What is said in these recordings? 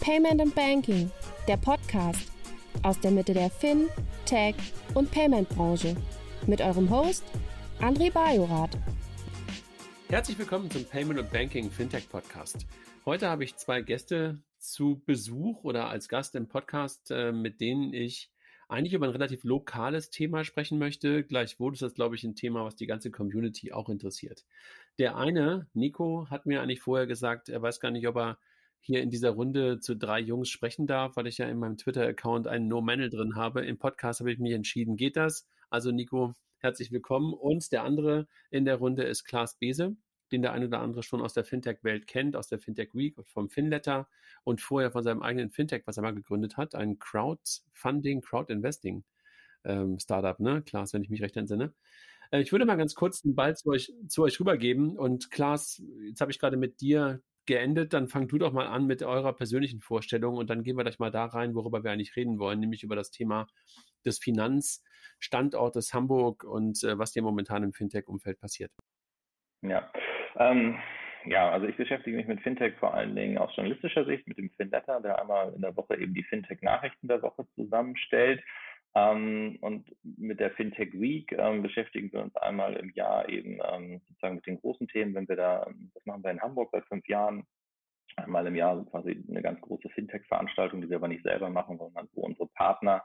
Payment and Banking, der Podcast aus der Mitte der Fin, Tech und Payment Branche mit eurem Host André Bajorath. Herzlich willkommen zum Payment und Banking Fintech Podcast. Heute habe ich zwei Gäste zu Besuch oder als Gast im Podcast, äh, mit denen ich eigentlich über ein relativ lokales Thema sprechen möchte. Gleichwohl ist das, glaube ich, ein Thema, was die ganze Community auch interessiert. Der eine, Nico, hat mir eigentlich vorher gesagt, er weiß gar nicht, ob er hier in dieser Runde zu drei Jungs sprechen darf, weil ich ja in meinem Twitter-Account einen No-Manel drin habe. Im Podcast habe ich mich entschieden, geht das? Also Nico, herzlich willkommen. Und der andere in der Runde ist Klaas Bese den der eine oder andere schon aus der Fintech-Welt kennt, aus der Fintech Week und vom Finletter und vorher von seinem eigenen Fintech, was er mal gegründet hat, ein Crowdfunding, Crowdinvesting ähm, Startup, ne? Klaas, wenn ich mich recht entsinne. Äh, ich würde mal ganz kurz den Ball zu euch, zu euch rübergeben und Klaas, jetzt habe ich gerade mit dir geendet, dann fang du doch mal an mit eurer persönlichen Vorstellung und dann gehen wir gleich mal da rein, worüber wir eigentlich reden wollen, nämlich über das Thema des Finanzstandortes Hamburg und äh, was dir momentan im Fintech-Umfeld passiert. Ja, ähm, ja, also ich beschäftige mich mit Fintech vor allen Dingen aus journalistischer Sicht, mit dem FinLetter, der einmal in der Woche eben die Fintech-Nachrichten der Woche zusammenstellt. Ähm, und mit der Fintech Week ähm, beschäftigen wir uns einmal im Jahr eben ähm, sozusagen mit den großen Themen. Wenn wir da, das machen wir in Hamburg seit fünf Jahren, einmal im Jahr quasi eine ganz große Fintech-Veranstaltung, die wir aber nicht selber machen, sondern wo unsere Partner,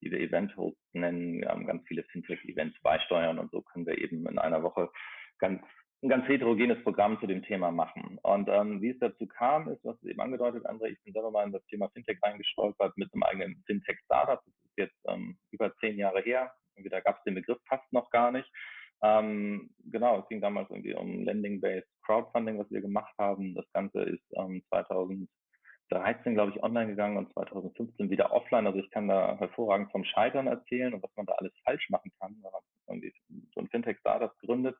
die wir Event-Hosts nennen, ganz viele Fintech-Events beisteuern und so können wir eben in einer Woche ganz ein ganz heterogenes Programm zu dem Thema machen. Und ähm, wie es dazu kam, ist, was eben angedeutet, André, ich bin selber mal in das Thema Fintech reingestolpert mit einem eigenen Fintech-Startup. Das jetzt ähm, über zehn Jahre her. Irgendwie, da gab es den Begriff fast noch gar nicht. Ähm, genau, es ging damals irgendwie um Lending-Based Crowdfunding, was wir gemacht haben. Das Ganze ist ähm, 2013, glaube ich, online gegangen und 2015 wieder offline. Also ich kann da hervorragend vom Scheitern erzählen und was man da alles falsch machen kann, wenn man irgendwie so ein Fintech-Startup gründet.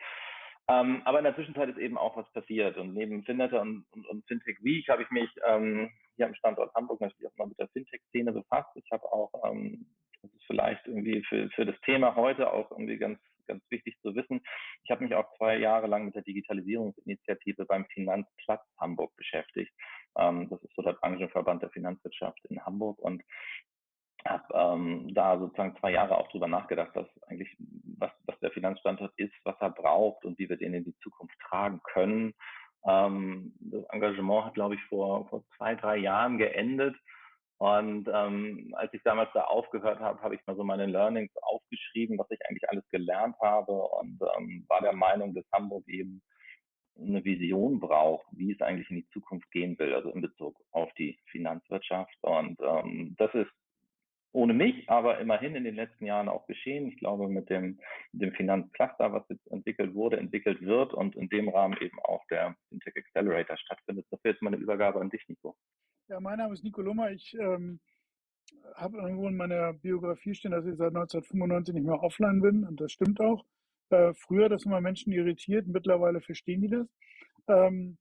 Ähm, aber in der Zwischenzeit ist eben auch was passiert. Und neben Finnetter und, und, und Fintech Week habe ich mich ähm, hier am Standort Hamburg natürlich auch mal mit der Fintech-Szene befasst. Ich habe auch, ähm, das ist vielleicht irgendwie für, für das Thema heute auch irgendwie ganz, ganz wichtig zu wissen. Ich habe mich auch zwei Jahre lang mit der Digitalisierungsinitiative beim Finanzplatz Hamburg beschäftigt. Ähm, das ist so der Branchenverband der Finanzwirtschaft in Hamburg. Und habe ähm, da sozusagen zwei Jahre auch drüber nachgedacht, was eigentlich, was, was der Finanzstandort ist, was er braucht und wie wir den in die Zukunft tragen können. Ähm, das Engagement hat, glaube ich, vor, vor zwei, drei Jahren geendet. Und ähm, als ich damals da aufgehört habe, habe ich mal so meine Learnings aufgeschrieben, was ich eigentlich alles gelernt habe und ähm, war der Meinung, dass Hamburg eben eine Vision braucht, wie es eigentlich in die Zukunft gehen will, also in Bezug auf die Finanzwirtschaft. Und ähm, das ist ohne mich, aber immerhin in den letzten Jahren auch geschehen. Ich glaube, mit dem, dem Finanzcluster, was jetzt entwickelt wurde, entwickelt wird und in dem Rahmen eben auch der Fintech Accelerator stattfindet. Das wäre jetzt meine Übergabe an dich, Nico. Ja, mein Name ist Nico Lummer. Ich ähm, habe irgendwo in meiner Biografie stehen, dass ich seit 1995 nicht mehr offline bin und das stimmt auch. Äh, früher, das immer Menschen irritiert, mittlerweile verstehen die das. Ähm,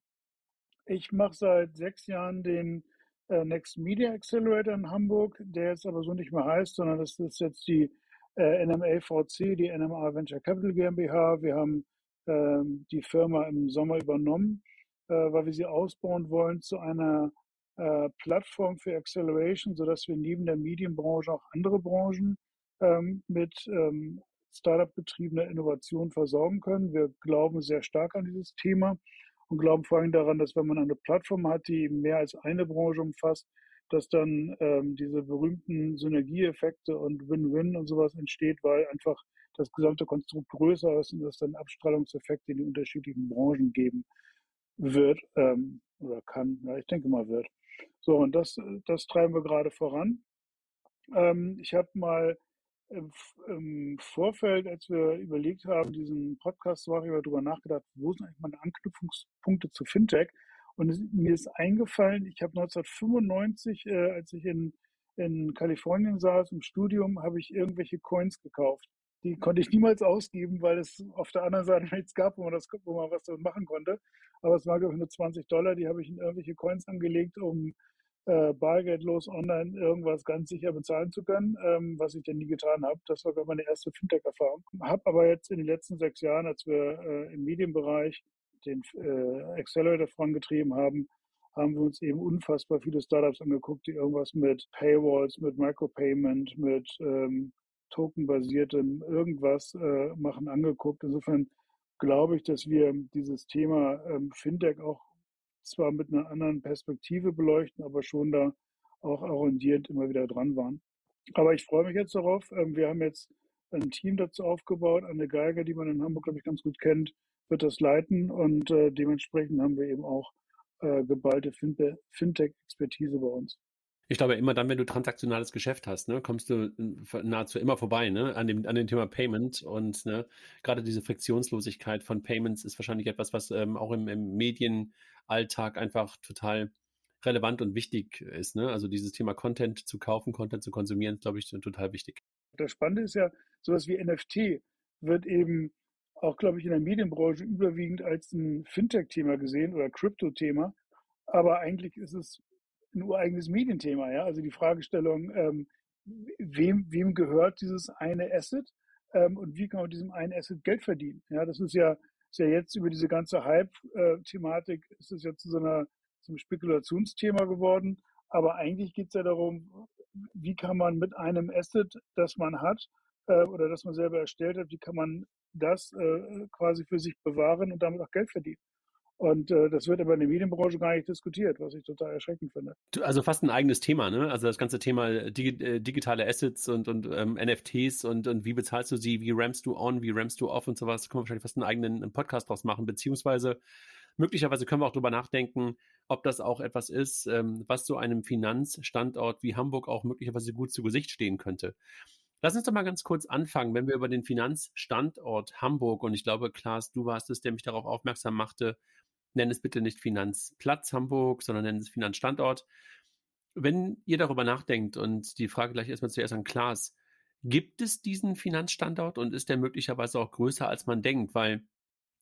ich mache seit sechs Jahren den Next Media Accelerator in Hamburg, der jetzt aber so nicht mehr heißt, sondern das ist jetzt die äh, NMA-VC, die NMA Venture Capital GmbH. Wir haben ähm, die Firma im Sommer übernommen, äh, weil wir sie ausbauen wollen zu einer äh, Plattform für Acceleration, sodass wir neben der Medienbranche auch andere Branchen ähm, mit ähm, Startup-betriebener Innovation versorgen können. Wir glauben sehr stark an dieses Thema und glauben vor allem daran, dass wenn man eine Plattform hat, die mehr als eine Branche umfasst, dass dann ähm, diese berühmten Synergieeffekte und Win-Win und sowas entsteht, weil einfach das gesamte Konstrukt größer ist und es dann Abstrahlungseffekte in die unterschiedlichen Branchen geben wird ähm, oder kann. Ja, ich denke mal wird. So, und das, das treiben wir gerade voran. Ähm, ich habe mal im, im, Vorfeld, als wir überlegt haben, diesen Podcast zu machen, ich darüber nachgedacht, wo sind eigentlich meine Anknüpfungspunkte zu Fintech? Und es, mir ist eingefallen, ich habe 1995, äh, als ich in, in Kalifornien saß im Studium, habe ich irgendwelche Coins gekauft. Die konnte ich niemals ausgeben, weil es auf der anderen Seite nichts gab, wo man, das, wo man was damit machen konnte. Aber es war, glaube ich, nur 20 Dollar, die habe ich in irgendwelche Coins angelegt, um äh, bargeldlos online irgendwas ganz sicher bezahlen zu können, ähm, was ich denn nie getan habe. Das war meine erste Fintech-Erfahrung. Habe aber jetzt in den letzten sechs Jahren, als wir äh, im Medienbereich den äh, Accelerator vorangetrieben haben, haben wir uns eben unfassbar viele Startups angeguckt, die irgendwas mit Paywalls, mit Micropayment, mit ähm, tokenbasiertem irgendwas äh, machen, angeguckt. Insofern glaube ich, dass wir dieses Thema ähm, Fintech auch zwar mit einer anderen Perspektive beleuchten, aber schon da auch arrondierend immer wieder dran waren. Aber ich freue mich jetzt darauf. Ähm, wir haben jetzt ein Team dazu aufgebaut. Anne Geiger, die man in Hamburg, glaube ich, ganz gut kennt, wird das leiten und äh, dementsprechend haben wir eben auch äh, geballte Fintech-Expertise bei uns. Ich glaube, immer dann, wenn du transaktionales Geschäft hast, ne, kommst du äh, nahezu immer vorbei ne, an, dem, an dem Thema Payment. Und ne, gerade diese Friktionslosigkeit von Payments ist wahrscheinlich etwas, was ähm, auch im, im Medienalltag einfach total relevant und wichtig ist. Ne? Also dieses Thema Content zu kaufen, Content zu konsumieren, ist, glaube ich, total wichtig. Das Spannende ist ja, sowas wie NFT wird eben auch, glaube ich, in der Medienbranche überwiegend als ein Fintech-Thema gesehen oder Crypto-Thema. Aber eigentlich ist es ein ureigenes Medienthema. Ja? Also die Fragestellung, ähm, wem, wem gehört dieses eine Asset ähm, und wie kann man mit diesem einen Asset Geld verdienen? Ja, das ist ja, ist ja jetzt über diese ganze Hype-Thematik, ist es ja zu so einer, zum Spekulationsthema geworden. Aber eigentlich geht es ja darum, wie kann man mit einem Asset, das man hat äh, oder das man selber erstellt hat, wie kann man das äh, quasi für sich bewahren und damit auch Geld verdienen. Und äh, das wird aber in der Medienbranche gar nicht diskutiert, was ich total erschreckend finde. Also fast ein eigenes Thema, ne? Also das ganze Thema äh, digi äh, digitale Assets und, und ähm, NFTs und, und wie bezahlst du sie, wie rampst du on, wie rampst du off und sowas, können wir wahrscheinlich fast einen eigenen Podcast draus machen, beziehungsweise möglicherweise können wir auch drüber nachdenken, ob das auch etwas ist, ähm, was so einem Finanzstandort wie Hamburg auch möglicherweise gut zu Gesicht stehen könnte. Lass uns doch mal ganz kurz anfangen, wenn wir über den Finanzstandort Hamburg und ich glaube, Klaas, du warst es, der mich darauf aufmerksam machte, nenn es bitte nicht Finanzplatz Hamburg, sondern nenn es Finanzstandort. Wenn ihr darüber nachdenkt und die Frage gleich erstmal zuerst an Klaas, gibt es diesen Finanzstandort und ist der möglicherweise auch größer, als man denkt? Weil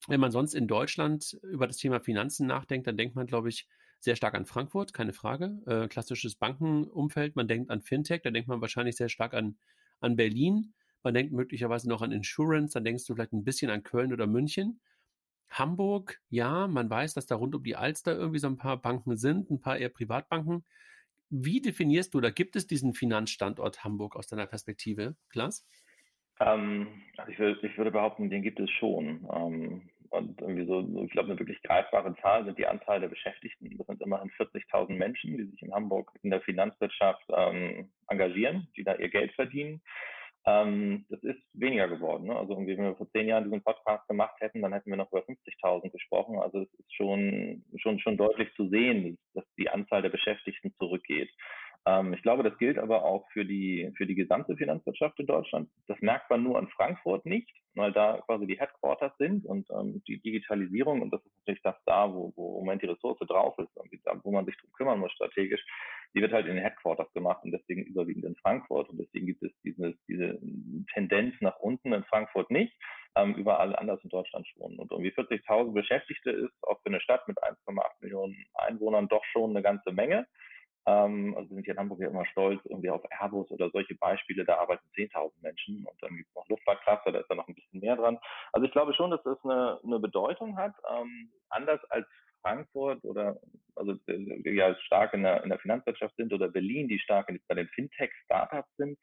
wenn man sonst in Deutschland über das Thema Finanzen nachdenkt, dann denkt man, glaube ich, sehr stark an Frankfurt, keine Frage. Äh, klassisches Bankenumfeld. Man denkt an Fintech, da denkt man wahrscheinlich sehr stark an an Berlin, man denkt möglicherweise noch an Insurance, dann denkst du vielleicht ein bisschen an Köln oder München. Hamburg, ja, man weiß, dass da rund um die Alster irgendwie so ein paar Banken sind, ein paar eher Privatbanken. Wie definierst du oder gibt es diesen Finanzstandort Hamburg aus deiner Perspektive, Klaas? Ähm, also ich, würde, ich würde behaupten, den gibt es schon. Ähm, und irgendwie so, ich glaube, eine wirklich greifbare Zahl sind die Anzahl der Beschäftigten. Das sind immerhin 40.000 Menschen, die sich in Hamburg in der Finanzwirtschaft ähm, engagieren, die da ihr Geld verdienen. Ähm, das ist weniger geworden. Ne? Also irgendwie, wenn wir vor zehn Jahren diesen Podcast gemacht hätten, dann hätten wir noch über 50.000 gesprochen. Also es ist schon, schon, schon deutlich zu sehen, dass die Anzahl der Beschäftigten zurückgeht. Ähm, ich glaube, das gilt aber auch für die, für die gesamte Finanzwirtschaft in Deutschland. Das merkt man nur in Frankfurt nicht, weil da quasi die Headquarters sind und ähm, die Digitalisierung, und das ist natürlich das da, wo, wo im Moment die Ressource drauf ist, wo man sich drum kümmern muss strategisch, die wird halt in den Headquarters gemacht und deswegen überwiegend in Frankfurt. Und deswegen gibt es diese, diese Tendenz nach unten in Frankfurt nicht, ähm, überall anders in Deutschland schon. Und irgendwie 40.000 Beschäftigte ist auch für eine Stadt mit 1,8 Millionen Einwohnern doch schon eine ganze Menge. Ähm, also sind hier in Hamburg ja immer stolz irgendwie auf Airbus oder solche Beispiele, da arbeiten 10.000 Menschen und dann gibt es noch Luftfahrtklasse, da ist da noch ein bisschen mehr dran. Also ich glaube schon, dass das eine, eine Bedeutung hat, ähm, anders als Frankfurt oder also die ja stark in der, in der Finanzwirtschaft sind oder Berlin, die stark in, bei den Fintech-Startups sind,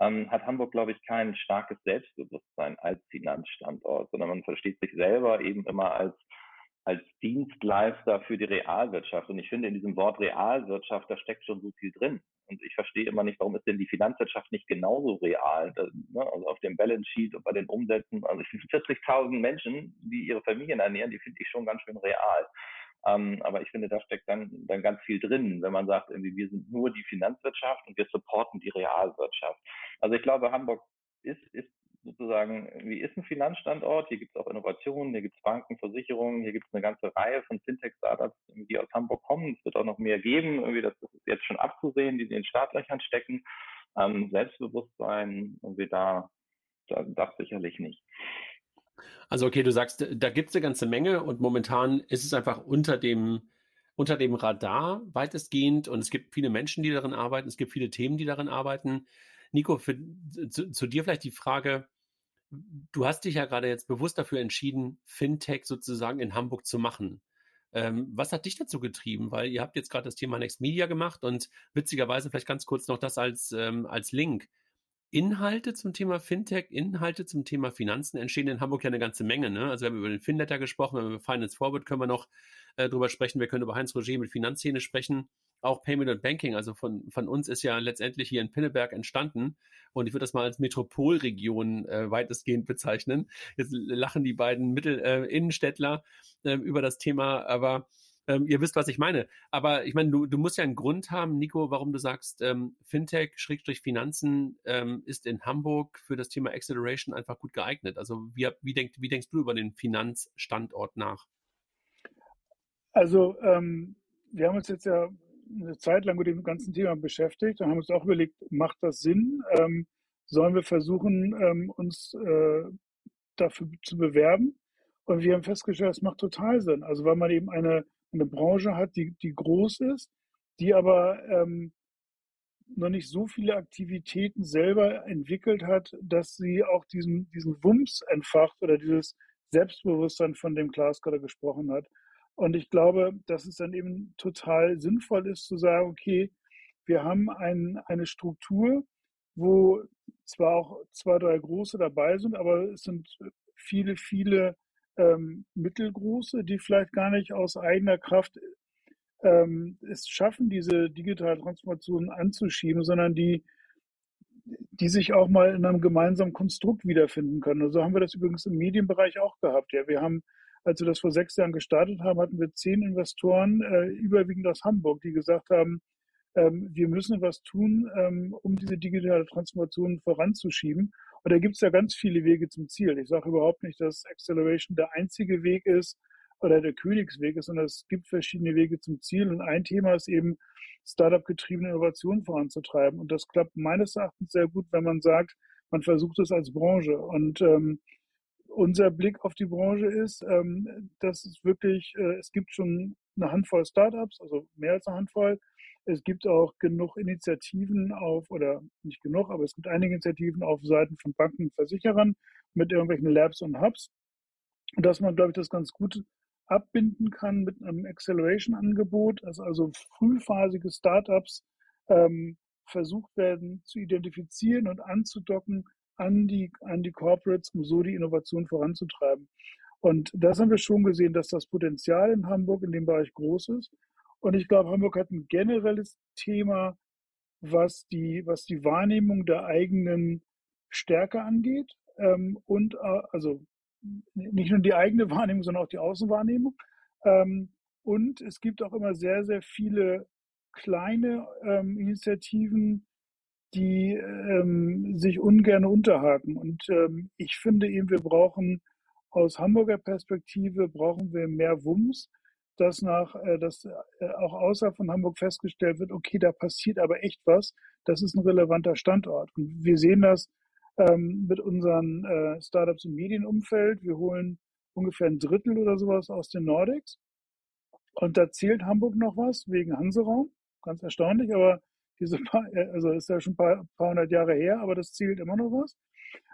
ähm, hat Hamburg, glaube ich, kein starkes Selbstbewusstsein als Finanzstandort, sondern man versteht sich selber eben immer als als Dienstleister für die Realwirtschaft. Und ich finde, in diesem Wort Realwirtschaft, da steckt schon so viel drin. Und ich verstehe immer nicht, warum ist denn die Finanzwirtschaft nicht genauso real? Das, ne, also auf dem Balance Sheet und bei den Umsätzen. Also ich finde 40.000 Menschen, die ihre Familien ernähren, die finde ich schon ganz schön real. Ähm, aber ich finde, da steckt dann, dann ganz viel drin, wenn man sagt, irgendwie, wir sind nur die Finanzwirtschaft und wir supporten die Realwirtschaft. Also ich glaube, Hamburg ist, ist sozusagen, wie ist ein Finanzstandort? Hier gibt es auch Innovationen, hier gibt es Banken, Versicherungen, hier gibt es eine ganze Reihe von Fintech-Startups, die aus Hamburg kommen. Es wird auch noch mehr geben, irgendwie das, ist jetzt schon abzusehen, die in den Startlöchern stecken. Ähm, Selbstbewusstsein, irgendwie da, da, das sicherlich nicht. Also okay, du sagst, da gibt es eine ganze Menge und momentan ist es einfach unter dem, unter dem Radar weitestgehend und es gibt viele Menschen, die darin arbeiten, es gibt viele Themen, die darin arbeiten. Nico, für, zu, zu, dir vielleicht die Frage, du hast dich ja gerade jetzt bewusst dafür entschieden, Fintech sozusagen in Hamburg zu machen. Ähm, was hat dich dazu getrieben? Weil ihr habt jetzt gerade das Thema Next Media gemacht und witzigerweise vielleicht ganz kurz noch das als, ähm, als Link. Inhalte zum Thema Fintech, Inhalte zum Thema Finanzen entstehen in Hamburg ja eine ganze Menge. Ne? Also wir haben über den Finletter gesprochen, wir haben über Finance Forward können wir noch äh, drüber sprechen. Wir können über Heinz Roger mit Finanzszene sprechen. Auch Payment und Banking, also von, von uns ist ja letztendlich hier in Pinneberg entstanden. Und ich würde das mal als Metropolregion äh, weitestgehend bezeichnen. Jetzt lachen die beiden Mittel, äh, Innenstädtler äh, über das Thema, aber ähm, ihr wisst, was ich meine. Aber ich meine, du, du musst ja einen Grund haben, Nico, warum du sagst, ähm, Fintech, Schrägstrich Finanzen ähm, ist in Hamburg für das Thema Acceleration einfach gut geeignet. Also wie, wie, denk, wie denkst du über den Finanzstandort nach? Also ähm, wir haben uns jetzt ja eine Zeit lang mit dem ganzen Thema beschäftigt und haben uns auch überlegt, macht das Sinn? Ähm, sollen wir versuchen, ähm, uns äh, dafür zu bewerben? Und wir haben festgestellt, es macht total Sinn. Also weil man eben eine eine Branche hat, die, die groß ist, die aber ähm, noch nicht so viele Aktivitäten selber entwickelt hat, dass sie auch diesen, diesen Wumms entfacht oder dieses Selbstbewusstsein, von dem Klaas gerade gesprochen hat. Und ich glaube, dass es dann eben total sinnvoll ist zu sagen, okay, wir haben ein, eine Struktur, wo zwar auch zwei, drei große dabei sind, aber es sind viele, viele ähm, mittelgroße, die vielleicht gar nicht aus eigener Kraft ähm, es schaffen, diese digitale Transformation anzuschieben, sondern die, die sich auch mal in einem gemeinsamen Konstrukt wiederfinden können. Und so haben wir das übrigens im Medienbereich auch gehabt. Ja, wir haben, als wir das vor sechs Jahren gestartet haben, hatten wir zehn Investoren, äh, überwiegend aus Hamburg, die gesagt haben, ähm, wir müssen was tun, ähm, um diese digitale Transformation voranzuschieben. Und da gibt es ja ganz viele Wege zum Ziel. Ich sage überhaupt nicht, dass Acceleration der einzige Weg ist oder der Königsweg ist, sondern es gibt verschiedene Wege zum Ziel. Und ein Thema ist eben, Startup-getriebene Innovation voranzutreiben. Und das klappt meines Erachtens sehr gut, wenn man sagt, man versucht es als Branche. Und ähm, unser Blick auf die Branche ist, ähm, dass es wirklich, äh, es gibt schon eine Handvoll Startups, also mehr als eine Handvoll, es gibt auch genug Initiativen auf, oder nicht genug, aber es gibt einige Initiativen auf Seiten von Banken und Versicherern mit irgendwelchen Labs und Hubs. Dass man, glaube ich, das ganz gut abbinden kann mit einem Acceleration-Angebot, dass also frühphasige Startups ähm, versucht werden zu identifizieren und anzudocken an die, an die Corporates, um so die Innovation voranzutreiben. Und das haben wir schon gesehen, dass das Potenzial in Hamburg in dem Bereich groß ist. Und ich glaube, Hamburg hat ein generelles Thema, was die, was die Wahrnehmung der eigenen Stärke angeht. Ähm, und äh, also nicht nur die eigene Wahrnehmung, sondern auch die Außenwahrnehmung. Ähm, und es gibt auch immer sehr, sehr viele kleine ähm, Initiativen, die ähm, sich ungern unterhaken. Und ähm, ich finde eben, wir brauchen aus Hamburger Perspektive brauchen wir mehr Wumms dass nach, äh, dass äh, auch außerhalb von Hamburg festgestellt wird, okay, da passiert aber echt was. Das ist ein relevanter Standort. Und wir sehen das ähm, mit unseren äh, Startups im Medienumfeld. Wir holen ungefähr ein Drittel oder sowas aus den Nordics. Und da zählt Hamburg noch was wegen Hanseraum. Ganz erstaunlich, aber diese paar, äh, also ist ja schon ein paar, paar hundert Jahre her, aber das zählt immer noch was.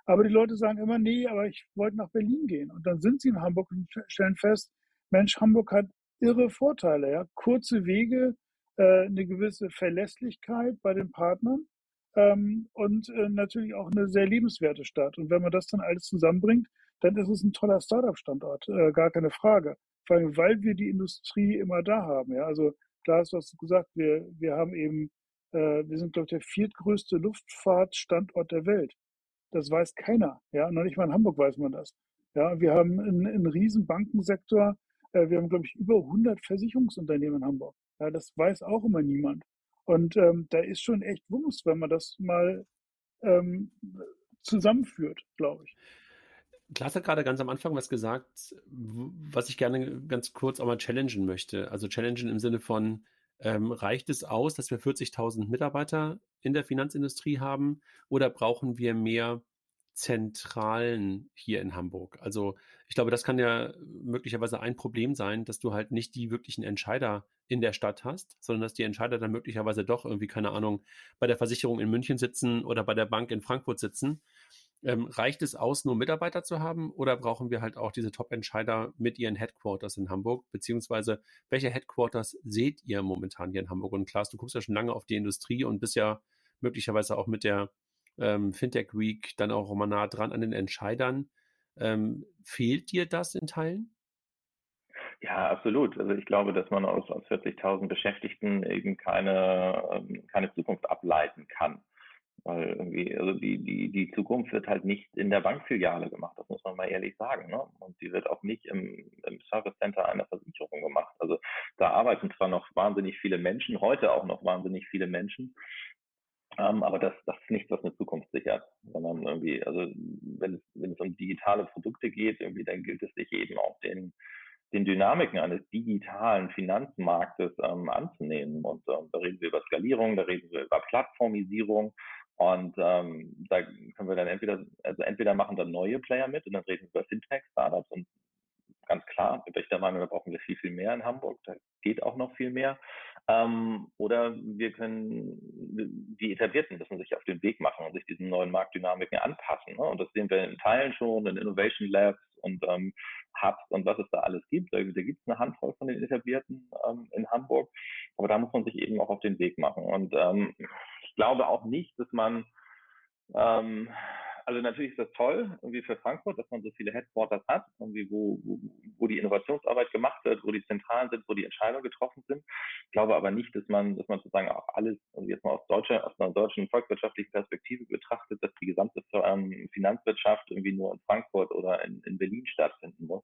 Aber die Leute sagen immer, nee, aber ich wollte nach Berlin gehen. Und dann sind sie in Hamburg und stellen fest, Mensch, Hamburg hat irre Vorteile. Ja? Kurze Wege, äh, eine gewisse Verlässlichkeit bei den Partnern ähm, und äh, natürlich auch eine sehr lebenswerte Stadt. Und wenn man das dann alles zusammenbringt, dann ist es ein toller Startup-Standort, äh, gar keine Frage. Vor allem, weil wir die Industrie immer da haben. Ja? Also klar hast du gesagt, wir, wir haben eben, wir sind, glaube ich, der viertgrößte Luftfahrtstandort der Welt. Das weiß keiner. Ja, noch nicht mal in Hamburg weiß man das. Ja, wir haben einen, einen riesen Bankensektor, äh, wir haben, glaube ich, über 100 Versicherungsunternehmen in Hamburg. Ja, das weiß auch immer niemand. Und ähm, da ist schon echt Wumms, wenn man das mal ähm, zusammenführt, glaube ich. Klaas hat gerade ganz am Anfang was gesagt, was ich gerne ganz kurz auch mal challengen möchte. Also challengen im Sinne von, ähm, reicht es aus, dass wir 40.000 Mitarbeiter in der Finanzindustrie haben oder brauchen wir mehr Zentralen hier in Hamburg. Also ich glaube, das kann ja möglicherweise ein Problem sein, dass du halt nicht die wirklichen Entscheider in der Stadt hast, sondern dass die Entscheider dann möglicherweise doch irgendwie, keine Ahnung, bei der Versicherung in München sitzen oder bei der Bank in Frankfurt sitzen. Ähm, reicht es aus, nur Mitarbeiter zu haben oder brauchen wir halt auch diese Top-Entscheider mit ihren Headquarters in Hamburg? Beziehungsweise welche Headquarters seht ihr momentan hier in Hamburg? Und Klaas, du guckst ja schon lange auf die Industrie und bist ja möglicherweise auch mit der ähm, Fintech Week dann auch immer nah dran an den Entscheidern. Ähm, fehlt dir das in Teilen? Ja, absolut. Also ich glaube, dass man aus, aus 40.000 Beschäftigten eben keine, ähm, keine Zukunft ableiten kann. Weil irgendwie, also die, die, die Zukunft wird halt nicht in der Bankfiliale gemacht, das muss man mal ehrlich sagen. Ne? Und die wird auch nicht im, im Service Center einer Versicherung gemacht. Also da arbeiten zwar noch wahnsinnig viele Menschen, heute auch noch wahnsinnig viele Menschen, ähm, aber das, das ist nichts, was eine Zukunft sichert, sondern irgendwie, also wenn es, wenn es um digitale Produkte geht, irgendwie, dann gilt es sich eben auch den, den Dynamiken eines digitalen Finanzmarktes ähm, anzunehmen. Und ähm, da reden wir über Skalierung, da reden wir über Plattformisierung. Und ähm, da können wir dann entweder, also entweder machen dann neue Player mit und dann reden wir über Fintech, Startups und ganz klar, ich der Meinung, da brauchen wir viel, viel mehr in Hamburg. Da geht auch noch viel mehr. Ähm, oder wir können, die Etablierten müssen sich auf den Weg machen und sich diesen neuen Marktdynamiken anpassen. Ne? Und das sehen wir in Teilen schon, in Innovation Labs und ähm, Hubs und was es da alles gibt. Da, da gibt es eine Handvoll von den Etablierten ähm, in Hamburg. Aber da muss man sich eben auch auf den Weg machen. Und ähm, ich glaube auch nicht, dass man ähm, also natürlich ist das toll, irgendwie für Frankfurt, dass man so viele Headquarters hat, irgendwie wo, wo, wo die Innovationsarbeit gemacht wird, wo die Zentralen sind, wo die Entscheidungen getroffen sind. Ich glaube aber nicht, dass man, dass man sozusagen auch alles, also jetzt mal aus deutscher, aus einer deutschen volkswirtschaftlichen Perspektive betrachtet, dass die gesamte ähm, Finanzwirtschaft irgendwie nur in Frankfurt oder in, in Berlin stattfinden muss,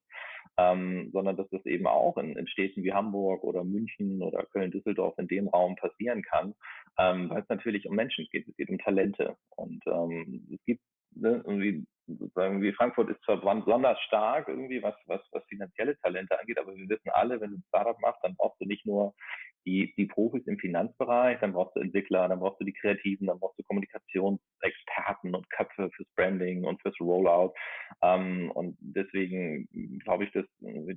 ähm, sondern dass das eben auch in, in Städten wie Hamburg oder München oder Köln-Düsseldorf in dem Raum passieren kann, ähm, weil es natürlich um Menschen geht, es geht um Talente. Und ähm, es gibt ne, irgendwie sozusagen wie Frankfurt ist zwar besonders stark irgendwie, was, was, was finanzielle Talente angeht, aber wir wissen alle, wenn du ein Startup machst, dann brauchst du nicht nur die, die Profis im Finanzbereich, dann brauchst du Entwickler, dann brauchst du die Kreativen, dann brauchst du Kommunikationsexperten und Köpfe fürs Branding und fürs Rollout. Ähm, und deswegen glaube ich, dass,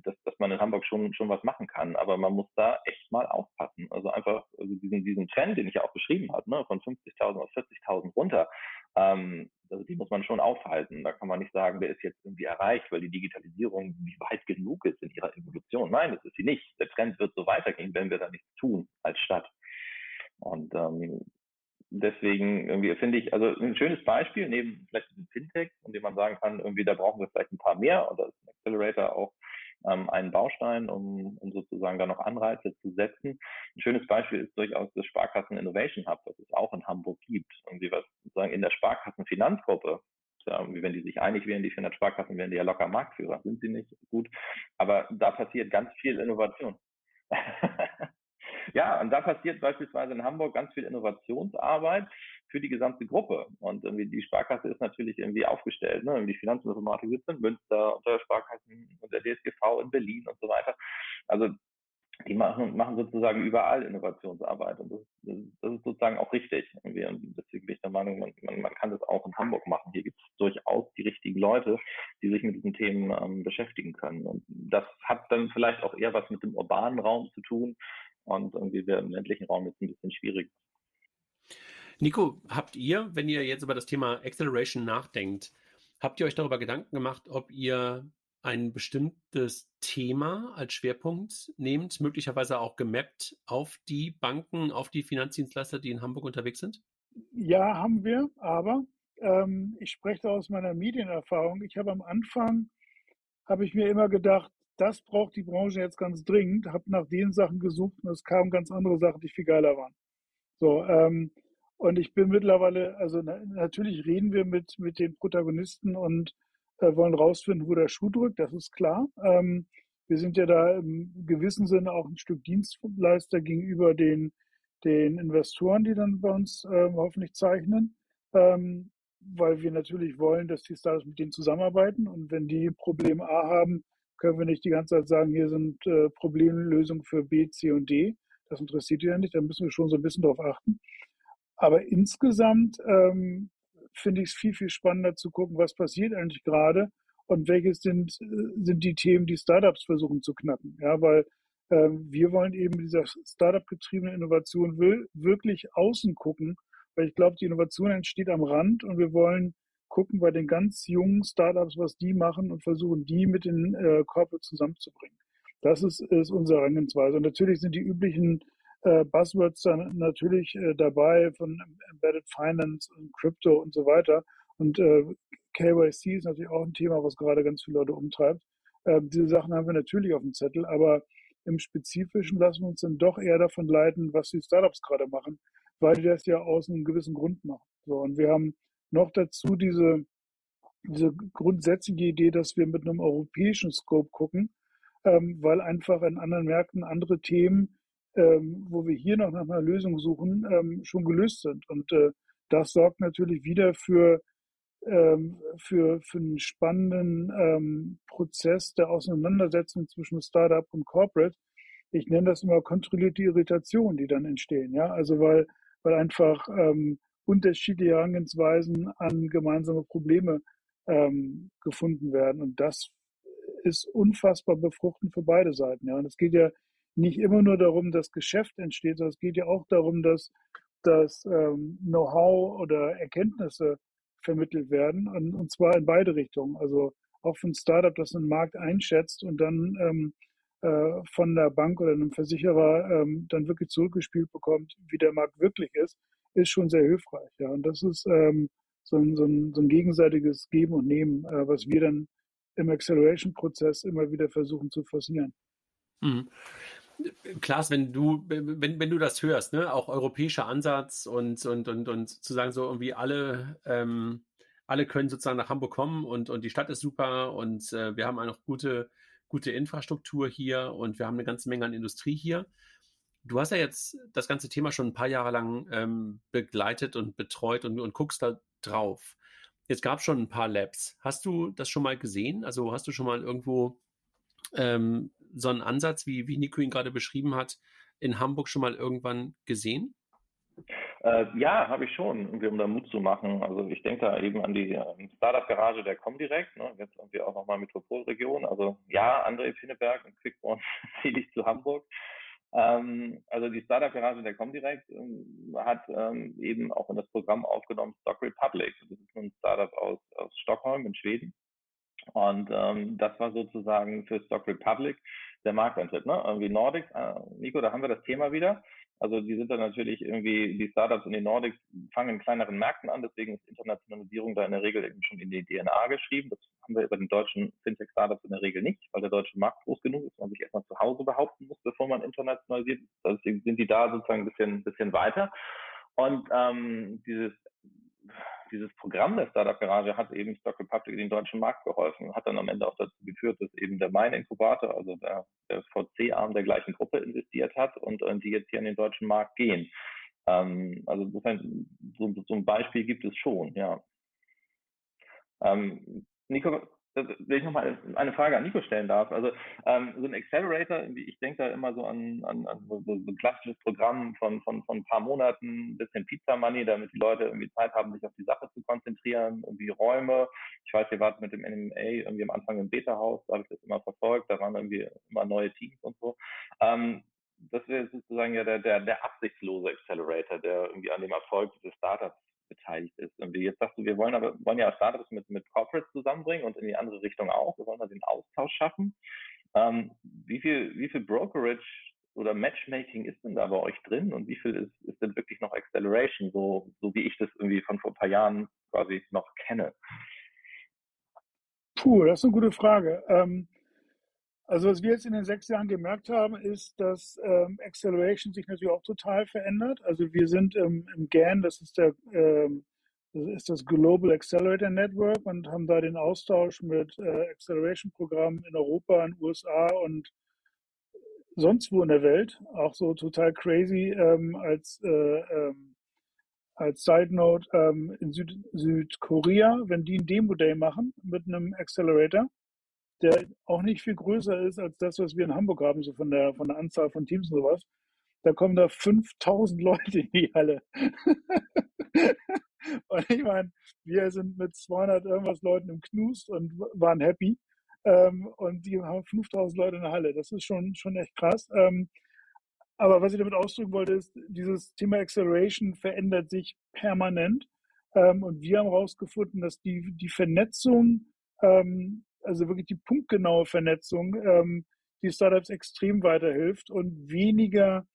dass, dass man in Hamburg schon, schon was machen kann. Aber man muss da echt mal aufpassen. Also einfach also diesen, diesen Trend, den ich ja auch beschrieben habe, ne, von 50.000 auf 40.000 runter, ähm, also die muss man schon aufhalten. Da kann man nicht sagen, der ist jetzt irgendwie erreicht, weil die Digitalisierung nicht weit genug ist in ihrer Evolution. Nein, das ist sie nicht. Der Trend wird so weitergehen, wenn wir da nichts tun als Stadt. Und ähm, deswegen irgendwie finde ich, also ein schönes Beispiel neben vielleicht diesem Fintech, in dem man sagen kann, irgendwie da brauchen wir vielleicht ein paar mehr und da ist ein Accelerator auch ähm, einen Baustein, um, um sozusagen da noch Anreize zu setzen. Ein schönes Beispiel ist durchaus das Sparkassen Innovation Hub, das es auch in Hamburg gibt. Irgendwie was sozusagen in der Sparkassenfinanzgruppe wenn die sich einig wären, die 400 Sparkassen, wären die ja locker Marktführer. Sind sie nicht gut. Aber da passiert ganz viel Innovation. ja, und da passiert beispielsweise in Hamburg ganz viel Innovationsarbeit für die gesamte Gruppe. Und irgendwie die Sparkasse ist natürlich irgendwie aufgestellt. Ne? Die Finanzinformatik sitzt in Münster, unter Sparkassen und der DSGV in Berlin und so weiter. Also die machen, machen sozusagen überall Innovationsarbeit und das, das, das ist sozusagen auch richtig. Und deswegen bin ich der Meinung, man, man, man kann das auch in Hamburg machen. Hier gibt es durchaus die richtigen Leute, die sich mit diesen Themen ähm, beschäftigen können. Und das hat dann vielleicht auch eher was mit dem urbanen Raum zu tun und irgendwie wäre im ländlichen Raum jetzt ein bisschen schwierig. Nico, habt ihr, wenn ihr jetzt über das Thema Acceleration nachdenkt, habt ihr euch darüber Gedanken gemacht, ob ihr ein bestimmtes Thema als Schwerpunkt nehmt, möglicherweise auch gemappt auf die Banken, auf die Finanzdienstleister, die in Hamburg unterwegs sind? Ja, haben wir, aber ähm, ich spreche aus meiner Medienerfahrung. Ich habe am Anfang, habe ich mir immer gedacht, das braucht die Branche jetzt ganz dringend, habe nach den Sachen gesucht und es kamen ganz andere Sachen, die viel geiler waren. So, ähm, und ich bin mittlerweile, also na, natürlich reden wir mit, mit den Protagonisten und äh, wollen rausfinden, wo der Schuh drückt, das ist klar. Ähm, wir sind ja da im gewissen Sinne auch ein Stück Dienstleister gegenüber den, den Investoren, die dann bei uns äh, hoffentlich zeichnen, ähm, weil wir natürlich wollen, dass die Startups mit denen zusammenarbeiten und wenn die Problem A haben, können wir nicht die ganze Zeit sagen, hier sind äh, Problemlösungen für B, C und D. Das interessiert ja nicht, da müssen wir schon so ein bisschen drauf achten. Aber insgesamt ähm, finde ich es viel, viel spannender zu gucken, was passiert eigentlich gerade und welches sind, äh, sind die Themen, die Startups versuchen zu knacken. Ja, weil ähm, wir wollen eben dieser Startup-getriebene Innovation wirklich außen gucken, weil ich glaube, die Innovation entsteht am Rand und wir wollen gucken bei den ganz jungen Startups, was die machen und versuchen, die mit den äh, Corporate zusammenzubringen. Das ist, ist unsere Herangehensweise. Und natürlich sind die üblichen äh, Buzzwords dann natürlich äh, dabei von Embedded Finance und Crypto und so weiter. Und äh, KYC ist natürlich auch ein Thema, was gerade ganz viele Leute umtreibt. Äh, diese Sachen haben wir natürlich auf dem Zettel, aber im Spezifischen lassen wir uns dann doch eher davon leiten, was die Startups gerade machen, weil die das ja aus einem gewissen Grund machen. So, und wir haben noch dazu diese, diese grundsätzliche Idee, dass wir mit einem europäischen Scope gucken, ähm, weil einfach in anderen Märkten andere Themen, ähm, wo wir hier noch nach einer Lösung suchen, ähm, schon gelöst sind. Und äh, das sorgt natürlich wieder für ähm, für, für einen spannenden ähm, Prozess der Auseinandersetzung zwischen Startup und Corporate. Ich nenne das immer kontrollierte Irritation, die dann entstehen. Ja, also weil, weil einfach ähm, unterschiedliche Herangehensweisen an gemeinsame Probleme ähm, gefunden werden. Und das ist unfassbar befruchtend für beide Seiten. Ja, und es geht ja nicht immer nur darum, dass Geschäft entsteht, sondern es geht ja auch darum, dass, dass ähm, Know-how oder Erkenntnisse vermittelt werden, und, und zwar in beide Richtungen. Also auch ein Startup, das einen Markt einschätzt und dann ähm, äh, von der Bank oder einem Versicherer ähm, dann wirklich zurückgespielt bekommt, wie der Markt wirklich ist, ist schon sehr hilfreich. Ja. Und das ist ähm, so, ein, so, ein, so ein gegenseitiges Geben und Nehmen, äh, was wir dann im Acceleration-Prozess immer wieder versuchen zu forcieren. Mhm. Klaas, wenn du, wenn, wenn du das hörst, ne, auch europäischer Ansatz und, und, und, und zu sagen, so irgendwie alle, ähm, alle können sozusagen nach Hamburg kommen und, und die Stadt ist super und äh, wir haben auch noch gute, gute Infrastruktur hier und wir haben eine ganze Menge an Industrie hier. Du hast ja jetzt das ganze Thema schon ein paar Jahre lang ähm, begleitet und betreut und, und guckst da drauf. Jetzt gab es schon ein paar Labs. Hast du das schon mal gesehen? Also hast du schon mal irgendwo ähm, so einen Ansatz, wie, wie Nico ihn gerade beschrieben hat, in Hamburg schon mal irgendwann gesehen? Äh, ja, habe ich schon, um da Mut zu machen. Also ich denke da eben an die äh, Startup-Garage der Comdirect, ne? jetzt irgendwie auch nochmal Metropolregion. Also ja, André Pinneberg und Quickborn ziehe ich zu Hamburg. Ähm, also die Startup-Garage der Comdirect ähm, hat ähm, eben auch in das Programm aufgenommen Stock Republic. Das ist ein Startup aus, aus Stockholm in Schweden. Und ähm, das war sozusagen für Stock Republic der Markteintritt. Ne? Irgendwie Nordics, äh, Nico, da haben wir das Thema wieder. Also die sind dann natürlich irgendwie, die Startups in den Nordics fangen in kleineren Märkten an, deswegen ist Internationalisierung da in der Regel eben schon in die DNA geschrieben. Das haben wir bei den deutschen Fintech-Startups in der Regel nicht, weil der deutsche Markt groß genug ist, man sich erstmal zu Hause behaupten muss, bevor man internationalisiert. Deswegen sind die da sozusagen ein bisschen, bisschen weiter. Und ähm, dieses dieses Programm der Startup Garage hat eben Stock Republic in den deutschen Markt geholfen, hat dann am Ende auch dazu geführt, dass eben der Main Inkubator, also der, der VC-Arm der gleichen Gruppe investiert hat und, und die jetzt hier in den deutschen Markt gehen. Ähm, also so, so ein Beispiel gibt es schon, ja. Ähm, Nico, wenn ich nochmal eine Frage an Nico stellen darf. Also ähm, so ein Accelerator, ich denke da immer so an, an, an so, so, ein klassisches Programm von, von, von ein paar Monaten, ein bisschen Pizza Money, damit die Leute irgendwie Zeit haben, sich auf die Sache zu konzentrieren, irgendwie Räume. Ich weiß, ihr wart mit dem NMA irgendwie am Anfang im Beta-Haus, da habe ich das immer verfolgt, da waren irgendwie immer neue Teams und so. Ähm, das wäre sozusagen ja der, der, der absichtslose Accelerator, der irgendwie an dem Erfolg des Startups beteiligt ist. Und jetzt sagst du, wir wollen aber wollen ja Startups mit, mit Corporates zusammenbringen und in die andere Richtung auch. Wir wollen da den Austausch schaffen. Ähm, wie viel, wie viel Brokerage oder Matchmaking ist denn da bei euch drin und wie viel ist, ist denn wirklich noch Acceleration, so, so wie ich das irgendwie von vor ein paar Jahren quasi noch kenne? Puh, das ist eine gute Frage. Ähm, also was wir jetzt in den sechs Jahren gemerkt haben, ist, dass ähm, Acceleration sich natürlich auch total verändert. Also wir sind im, im GAN, das ist der ähm, das ist das Global Accelerator Network und haben da den Austausch mit äh, Acceleration-Programmen in Europa, in den USA und sonst wo in der Welt. Auch so total crazy ähm, als, äh, ähm, als Side Note ähm, in Süd Südkorea, wenn die ein Demo-Day machen mit einem Accelerator der auch nicht viel größer ist als das, was wir in Hamburg haben, so von der, von der Anzahl von Teams und sowas. Da kommen da 5000 Leute in die Halle. und ich meine, wir sind mit 200 irgendwas Leuten im Knust und waren happy. Ähm, und die haben 5000 Leute in der Halle. Das ist schon, schon echt krass. Ähm, aber was ich damit ausdrücken wollte, ist, dieses Thema Acceleration verändert sich permanent. Ähm, und wir haben herausgefunden, dass die, die Vernetzung, ähm, also wirklich die punktgenaue Vernetzung, ähm, die Startups extrem weiterhilft und weniger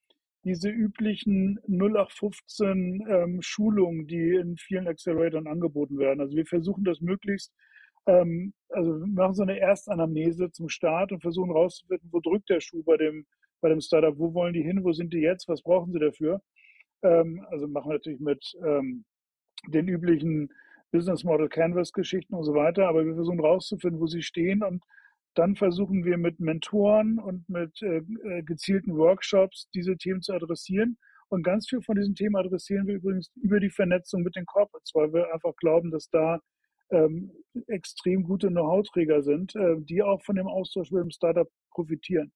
diese üblichen 0815 ähm, Schulungen, die in vielen Acceleratoren angeboten werden. Also wir versuchen das möglichst, ähm, also wir machen so eine Erstanamnese zum Start und versuchen rauszufinden, wo drückt der Schuh bei dem, bei dem Startup, wo wollen die hin, wo sind die jetzt, was brauchen sie dafür. Ähm, also machen wir natürlich mit ähm, den üblichen Business Model Canvas Geschichten und so weiter, aber wir versuchen rauszufinden, wo sie stehen und dann versuchen wir mit Mentoren und mit äh, äh, gezielten Workshops diese Themen zu adressieren. Und ganz viel von diesen Themen adressieren wir übrigens über die Vernetzung mit den Corporates, weil wir einfach glauben, dass da ähm, extrem gute Know-how-Träger sind, äh, die auch von dem Austausch mit dem Startup profitieren.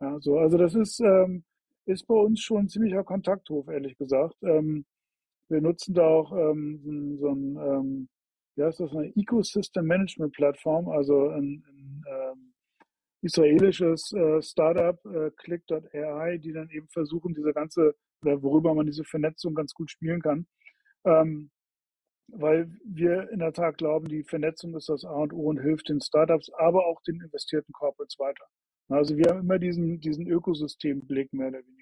Ja, so, also das ist, ähm, ist bei uns schon ein ziemlicher Kontakthof, ehrlich gesagt. Ähm, wir nutzen da auch ähm, so ein, ähm, ja, ist das eine Ecosystem Management Plattform, also ein, ein ähm, israelisches äh, Startup, äh, Click.ai, die dann eben versuchen, diese ganze, oder worüber man diese Vernetzung ganz gut spielen kann. Ähm, weil wir in der Tat glauben, die Vernetzung ist das A und O und hilft den Startups, aber auch den investierten Corporates weiter. Also wir haben immer diesen, diesen Ökosystemblick mehr oder weniger.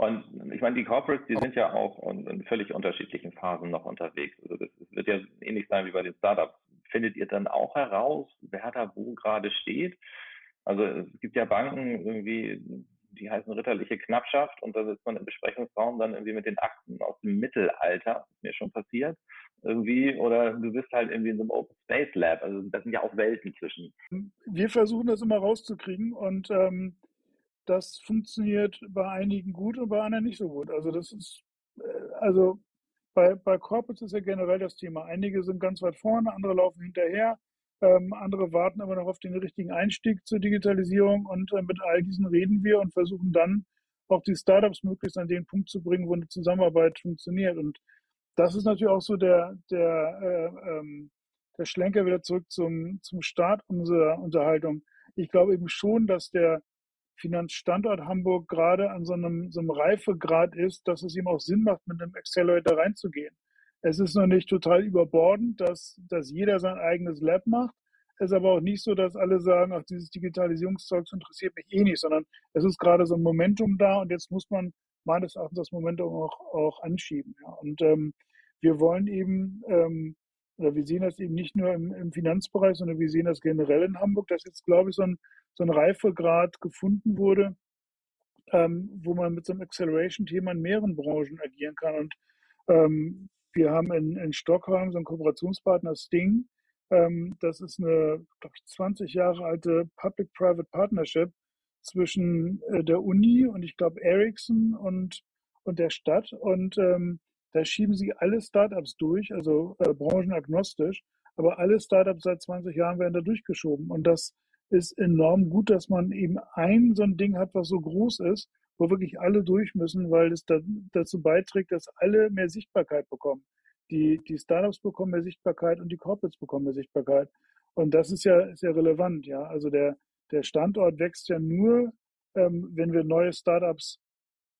Und ich meine, die Corporates, die sind ja auch in völlig unterschiedlichen Phasen noch unterwegs. Also das wird ja ähnlich sein wie bei den Startups. Findet ihr dann auch heraus, wer da wo gerade steht? Also es gibt ja Banken irgendwie, die heißen ritterliche Knappschaft und da sitzt man im Besprechungsraum dann irgendwie mit den Akten aus dem Mittelalter, ist mir schon passiert, irgendwie, oder du bist halt irgendwie in so einem Open Space Lab. Also das sind ja auch Welten zwischen. Wir versuchen das immer rauszukriegen und ähm, das funktioniert bei einigen gut und bei anderen nicht so gut. Also das ist, äh, also bei, bei Corporates ist ja generell das Thema. Einige sind ganz weit vorne, andere laufen hinterher, ähm, andere warten aber noch auf den richtigen Einstieg zur Digitalisierung und äh, mit all diesen reden wir und versuchen dann auch die Startups möglichst an den Punkt zu bringen, wo eine Zusammenarbeit funktioniert. Und das ist natürlich auch so der, der, äh, ähm, der Schlenker wieder zurück zum, zum Start unserer Unterhaltung. Ich glaube eben schon, dass der Finanzstandort Hamburg gerade an so einem, so einem Reifegrad ist, dass es ihm auch Sinn macht, mit einem Accelerator reinzugehen. Es ist noch nicht total überbordend, dass, dass jeder sein eigenes Lab macht. Es ist aber auch nicht so, dass alle sagen, ach, dieses Digitalisierungszeug interessiert mich eh nicht, sondern es ist gerade so ein Momentum da und jetzt muss man meines Erachtens das Momentum auch, auch anschieben. Ja. Und ähm, wir wollen eben, ähm, oder wir sehen das eben nicht nur im, im Finanzbereich, sondern wir sehen das generell in Hamburg, dass jetzt, glaube ich, so ein so ein Reifegrad gefunden wurde, ähm, wo man mit so einem Acceleration-Thema in mehreren Branchen agieren kann. Und ähm, wir haben in, in Stockholm so einen Kooperationspartner Sting. Ähm, das ist eine, glaube ich, 20 Jahre alte Public-Private Partnership zwischen äh, der Uni und ich glaube Ericsson und, und der Stadt. Und ähm, da schieben sie alle Startups durch, also äh, branchenagnostisch, aber alle Startups seit 20 Jahren werden da durchgeschoben. Und das ist enorm gut, dass man eben ein so ein Ding hat, was so groß ist, wo wirklich alle durch müssen, weil es da, dazu beiträgt, dass alle mehr Sichtbarkeit bekommen. Die, die Startups bekommen mehr Sichtbarkeit und die Corporates bekommen mehr Sichtbarkeit. Und das ist ja, ist ja relevant, ja. Also der, der Standort wächst ja nur, ähm, wenn wir neue Startups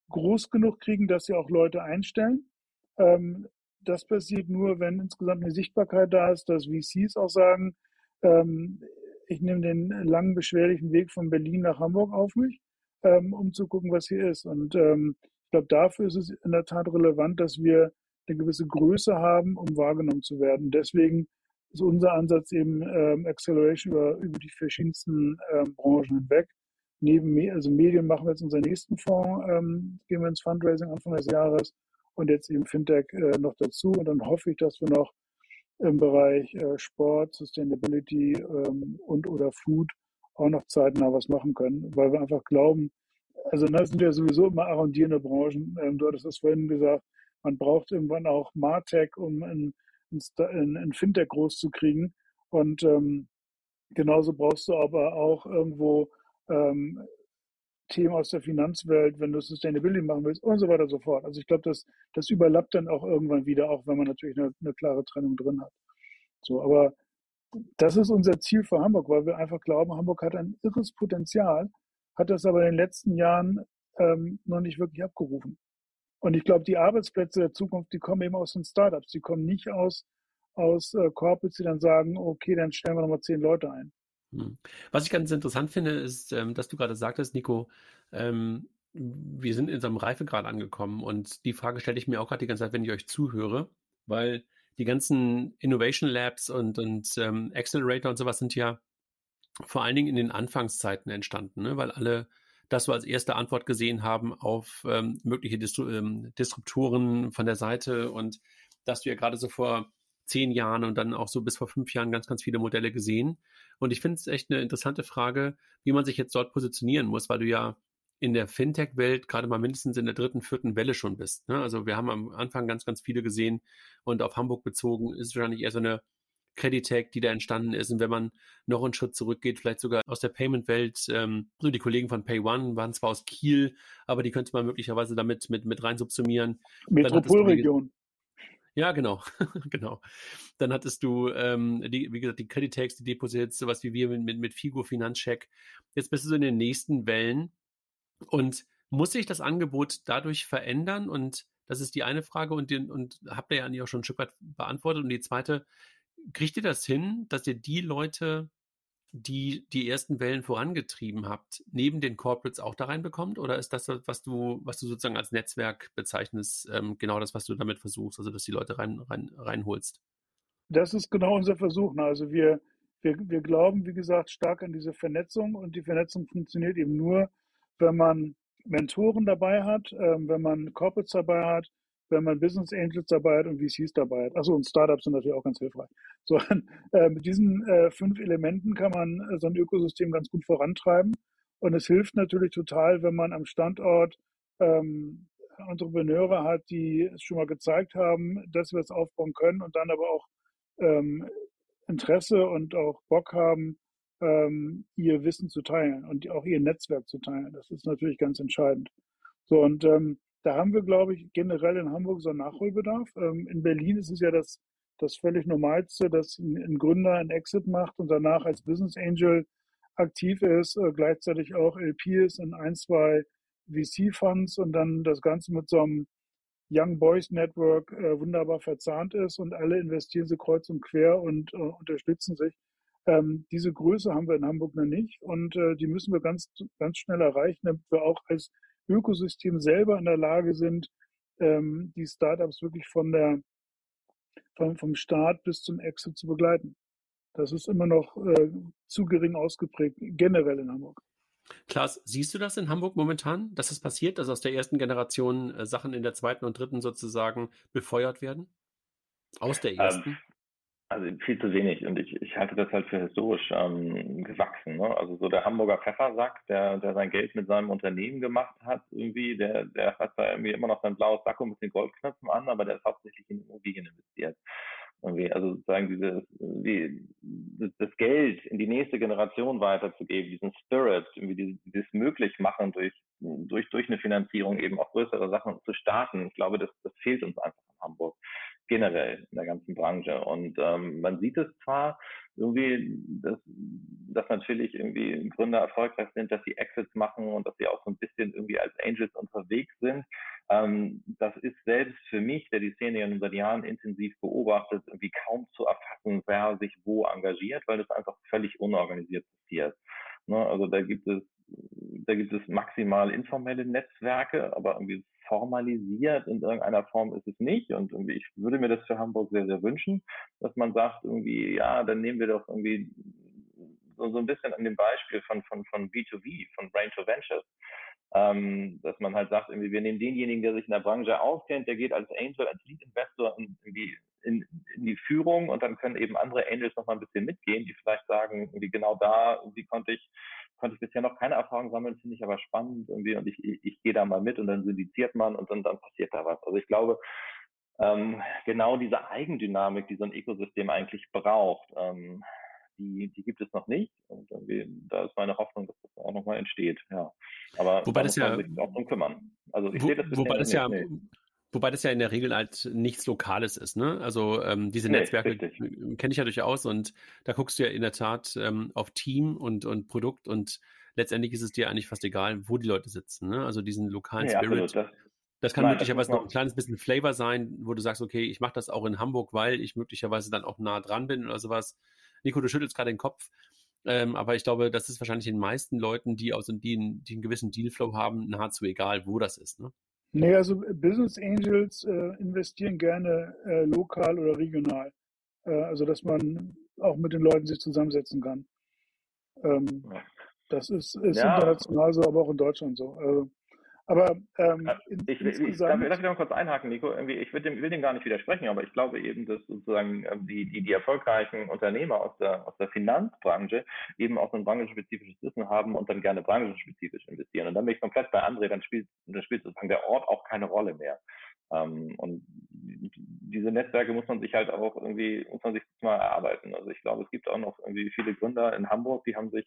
groß genug kriegen, dass sie auch Leute einstellen. Ähm, das passiert nur, wenn insgesamt eine Sichtbarkeit da ist, dass VCs auch sagen, ähm, ich nehme den langen, beschwerlichen Weg von Berlin nach Hamburg auf mich, ähm, um zu gucken, was hier ist. Und ich glaube, dafür ist es in der Tat relevant, dass wir eine gewisse Größe haben, um wahrgenommen zu werden. Deswegen ist unser Ansatz eben ähm, Acceleration über, über die verschiedensten ähm, Branchen hinweg. Neben also Medien machen wir jetzt unseren nächsten Fonds, ähm, gehen wir ins Fundraising Anfang des Jahres und jetzt eben Fintech äh, noch dazu. Und dann hoffe ich, dass wir noch im Bereich äh, Sport, Sustainability ähm, und oder Food auch noch zeitnah was machen können, weil wir einfach glauben, also das sind ja sowieso immer arrondierende Branchen. Ähm, du hattest es vorhin gesagt, man braucht irgendwann auch Martech, um ein, ein, ein Fintech groß zu kriegen. Und ähm, genauso brauchst du aber auch irgendwo ähm, Themen aus der Finanzwelt, wenn du Sustainability machen willst und so weiter und so fort. Also ich glaube, das, das überlappt dann auch irgendwann wieder, auch wenn man natürlich eine, eine klare Trennung drin hat. So, aber das ist unser Ziel für Hamburg, weil wir einfach glauben, Hamburg hat ein irres Potenzial, hat das aber in den letzten Jahren ähm, noch nicht wirklich abgerufen. Und ich glaube, die Arbeitsplätze der Zukunft, die kommen eben aus den Startups. Die kommen nicht aus, aus äh, Corporates, die dann sagen, okay, dann stellen wir nochmal zehn Leute ein. Hm. Was ich ganz interessant finde, ist, ähm, dass du gerade sagtest, Nico, ähm, wir sind in so einem Reifegrad angekommen und die Frage stelle ich mir auch gerade die ganze Zeit, wenn ich euch zuhöre, weil die ganzen Innovation Labs und, und ähm, Accelerator und sowas sind ja vor allen Dingen in den Anfangszeiten entstanden, ne? weil alle das so als erste Antwort gesehen haben auf ähm, mögliche Distru ähm, Disruptoren von der Seite und dass du ja gerade so vor zehn Jahren und dann auch so bis vor fünf Jahren ganz, ganz viele Modelle gesehen. Und ich finde es echt eine interessante Frage, wie man sich jetzt dort positionieren muss, weil du ja in der Fintech-Welt gerade mal mindestens in der dritten, vierten Welle schon bist. Ne? Also wir haben am Anfang ganz, ganz viele gesehen und auf Hamburg bezogen ist wahrscheinlich eher so eine Creditec, die da entstanden ist. Und wenn man noch einen Schritt zurückgeht, vielleicht sogar aus der Payment-Welt, ähm, so die Kollegen von PayOne waren zwar aus Kiel, aber die könnte man möglicherweise damit mit, mit rein subsumieren. Metropolregion. Ja, genau, genau. Dann hattest du, ähm, die, wie gesagt, die Creditex, die Deposits, sowas wie wir mit, mit, mit Figo Finanzcheck. Jetzt bist du so in den nächsten Wellen und muss sich das Angebot dadurch verändern? Und das ist die eine Frage und, den, und habt ihr ja eigentlich auch schon ein Stück weit beantwortet. Und die zweite, kriegt ihr das hin, dass ihr die Leute, die die ersten Wellen vorangetrieben habt, neben den Corporates auch da reinbekommt? Oder ist das, was du, was du sozusagen als Netzwerk bezeichnest, ähm, genau das, was du damit versuchst, also dass die Leute rein, rein, reinholst? Das ist genau unser Versuch. Ne? Also wir, wir, wir glauben, wie gesagt, stark an diese Vernetzung und die Vernetzung funktioniert eben nur, wenn man Mentoren dabei hat, ähm, wenn man Corporates dabei hat, wenn man Business Angels dabei hat und VCs dabei hat. Achso, und Startups sind natürlich auch ganz hilfreich. So, äh, mit diesen äh, fünf Elementen kann man äh, so ein Ökosystem ganz gut vorantreiben. Und es hilft natürlich total, wenn man am Standort ähm, Entrepreneure hat, die es schon mal gezeigt haben, dass wir es aufbauen können und dann aber auch ähm, Interesse und auch Bock haben, ähm, ihr Wissen zu teilen und auch ihr Netzwerk zu teilen. Das ist natürlich ganz entscheidend. So, und ähm, da haben wir, glaube ich, generell in Hamburg so einen Nachholbedarf. Ähm, in Berlin ist es ja das, das völlig Normalste, dass ein, ein Gründer ein Exit macht und danach als Business Angel aktiv ist, äh, gleichzeitig auch LP ist in ein, zwei VC-Funds und dann das Ganze mit so einem Young Boys Network äh, wunderbar verzahnt ist und alle investieren sie kreuz und quer und äh, unterstützen sich. Ähm, diese Größe haben wir in Hamburg noch nicht und äh, die müssen wir ganz, ganz schnell erreichen, damit wir auch als Ökosystem selber in der Lage sind, ähm, die Startups wirklich von der, vom, vom Start bis zum Exit zu begleiten. Das ist immer noch äh, zu gering ausgeprägt, generell in Hamburg. Klaas, siehst du das in Hamburg momentan, dass es das passiert, dass aus der ersten Generation äh, Sachen in der zweiten und dritten sozusagen befeuert werden? Aus der ähm, ersten? Ähm, also viel zu wenig und ich, ich halte das halt für historisch ähm, gewachsen. Ne? Also so der Hamburger Pfeffersack, der, der sein Geld mit seinem Unternehmen gemacht hat, irgendwie, der, der hat da irgendwie immer noch sein blaues Sakko mit den Goldknöpfen an, aber der ist hauptsächlich in Immobilien investiert. Irgendwie, also sozusagen dieses, die, das Geld in die nächste Generation weiterzugeben, diesen Spirit, irgendwie dieses, dieses Möglichmachen durch, durch, durch eine Finanzierung eben auch größere Sachen zu starten. Ich glaube, das, das fehlt uns einfach in Hamburg generell in der ganzen Branche. Und ähm, man sieht es zwar irgendwie, dass, dass natürlich irgendwie Gründer erfolgreich sind, dass sie Exits machen und dass sie auch so ein bisschen irgendwie als Angels unterwegs sind. Ähm, das ist selbst für mich, der die Szene in seit Jahren intensiv beobachtet, irgendwie kaum zu erfassen, wer sich wo engagiert, weil das einfach völlig unorganisiert passiert. Ne? Also da gibt es da gibt es maximal informelle Netzwerke, aber irgendwie formalisiert in irgendeiner Form ist es nicht. Und irgendwie, ich würde mir das für Hamburg sehr, sehr wünschen, dass man sagt, irgendwie, ja, dann nehmen wir doch irgendwie so, so ein bisschen an dem Beispiel von, von, von B2B, von Brain to Ventures. Ähm, dass man halt sagt, irgendwie, wir nehmen denjenigen, der sich in der Branche auskennt, der geht als Angel, als Lead Investor irgendwie in, in die Führung und dann können eben andere Angels noch mal ein bisschen mitgehen, die vielleicht sagen, irgendwie genau da, wie konnte ich konnte ich bisher noch keine Erfahrung sammeln, finde ich aber spannend irgendwie und ich, ich, ich gehe da mal mit und dann syndiziert man und dann, dann passiert da was. Also ich glaube, ähm, genau diese Eigendynamik, die so ein Ökosystem eigentlich braucht, ähm, die, die gibt es noch nicht. Und irgendwie, da ist meine Hoffnung, dass das auch nochmal entsteht. Ja. Aber wobei das ja sich auch drum kümmern. Also ich wo, sehe das wobei das ja nee. Wobei das ja in der Regel halt nichts Lokales ist, ne? Also ähm, diese nee, Netzwerke kenne ich ja durchaus und da guckst du ja in der Tat ähm, auf Team und, und Produkt und letztendlich ist es dir eigentlich fast egal, wo die Leute sitzen, ne? Also diesen lokalen nee, Spirit. Das, Das kann Nein, möglicherweise das noch ein kleines bisschen Flavor sein, wo du sagst, okay, ich mache das auch in Hamburg, weil ich möglicherweise dann auch nah dran bin oder sowas. Nico, du schüttelst gerade den Kopf. Ähm, aber ich glaube, das ist wahrscheinlich den meisten Leuten, die, aus, die, die einen gewissen Dealflow haben, nahezu egal, wo das ist. Ne? Nee, also Business Angels äh, investieren gerne äh, lokal oder regional. Äh, also, dass man auch mit den Leuten sich zusammensetzen kann. Ähm, das ist, ist ja. international so, aber auch in Deutschland so. Also, aber ähm, in, ich, insgesamt... Ich, darf, ich noch kurz einhaken, Nico? Irgendwie, ich will dem, will dem gar nicht widersprechen, aber ich glaube eben, dass sozusagen ähm, die, die, die erfolgreichen Unternehmer aus der, aus der Finanzbranche eben auch so ein branchenspezifisches Wissen haben und dann gerne branchenspezifisch investieren. Und dann bin ich komplett bei André, dann spielt, dann spielt sozusagen der Ort auch keine Rolle mehr. Ähm, und diese Netzwerke muss man sich halt auch irgendwie, muss man sich mal erarbeiten. Also ich glaube, es gibt auch noch irgendwie viele Gründer in Hamburg, die haben sich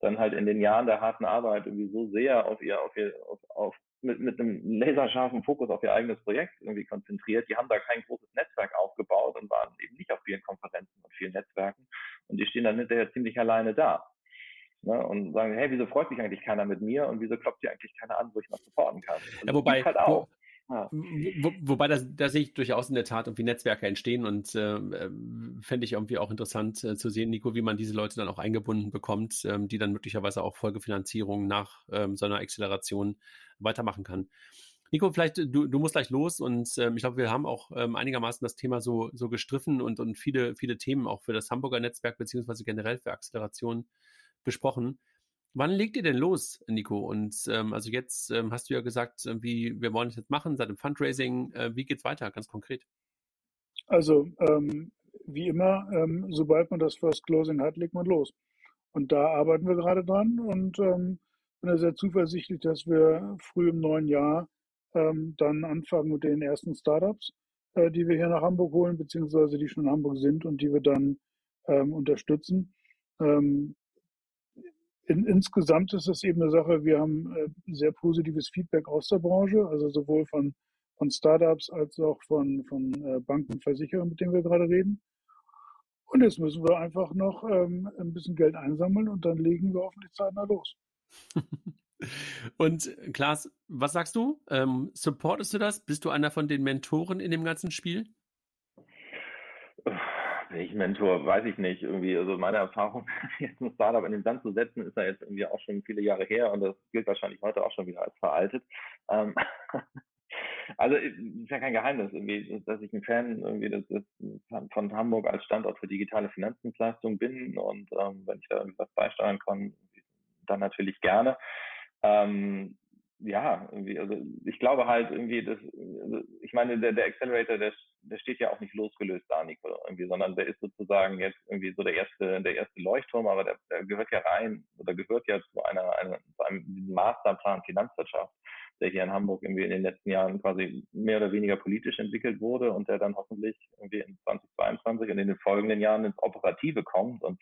dann halt in den Jahren der harten Arbeit irgendwie so sehr auf ihr, auf ihr, auf, auf mit, mit einem laserscharfen Fokus auf ihr eigenes Projekt irgendwie konzentriert. Die haben da kein großes Netzwerk aufgebaut und waren eben nicht auf vielen Konferenzen und vielen Netzwerken. Und die stehen dann hinterher ziemlich alleine da. Ne, und sagen, hey, wieso freut sich eigentlich keiner mit mir und wieso klopft hier eigentlich keiner an, wo ich was supporten kann? Und ja, wobei, halt auch. Wo, wobei da, da sehe ich durchaus in der Tat irgendwie Netzwerke entstehen und äh, äh, fände ich irgendwie auch interessant äh, zu sehen, Nico, wie man diese Leute dann auch eingebunden bekommt, ähm, die dann möglicherweise auch Folgefinanzierung nach ähm, so einer Acceleration weitermachen kann. Nico, vielleicht du, du musst gleich los und ähm, ich glaube, wir haben auch ähm, einigermaßen das Thema so, so gestriffen und, und viele, viele Themen auch für das Hamburger Netzwerk beziehungsweise generell für Acceleration besprochen. Wann legt ihr denn los, Nico? Und ähm, also jetzt ähm, hast du ja gesagt, äh, wie wir wollen es jetzt machen seit dem Fundraising. Äh, wie geht's weiter, ganz konkret? Also ähm, wie immer, ähm, sobald man das First Closing hat, legt man los. Und da arbeiten wir gerade dran und ähm, bin sehr zuversichtlich, dass wir früh im neuen Jahr ähm, dann anfangen mit den ersten Startups, äh, die wir hier nach Hamburg holen, beziehungsweise die schon in Hamburg sind und die wir dann ähm, unterstützen. Ähm, in, insgesamt ist es eben eine Sache, wir haben äh, sehr positives Feedback aus der Branche, also sowohl von, von Startups als auch von, von äh, Banken und Versicherern, mit denen wir gerade reden. Und jetzt müssen wir einfach noch ähm, ein bisschen Geld einsammeln und dann legen wir hoffentlich zeitnah los. und Klaas, was sagst du? Ähm, supportest du das? Bist du einer von den Mentoren in dem ganzen Spiel? Ich Mentor, weiß ich nicht. Irgendwie, also meine Erfahrung, jetzt ein Startup in den Sand zu setzen, ist ja jetzt irgendwie auch schon viele Jahre her und das gilt wahrscheinlich heute auch schon wieder als veraltet. Ähm, also ist ja kein Geheimnis, irgendwie, dass ich ein Fan irgendwie das, das von Hamburg als Standort für digitale Finanzdienstleistungen bin und ähm, wenn ich da irgendwas beisteuern kann, dann natürlich gerne. Ähm, ja, irgendwie, also ich glaube halt irgendwie, dass, also ich meine, der, der Accelerator, der, der steht ja auch nicht losgelöst da, Nico, irgendwie, sondern der ist sozusagen jetzt irgendwie so der erste, der erste Leuchtturm, aber der, der gehört ja rein oder gehört ja zu einer, einer zu einem Masterplan Finanzwirtschaft, der hier in Hamburg irgendwie in den letzten Jahren quasi mehr oder weniger politisch entwickelt wurde und der dann hoffentlich irgendwie in 2022 und in den folgenden Jahren ins Operative kommt und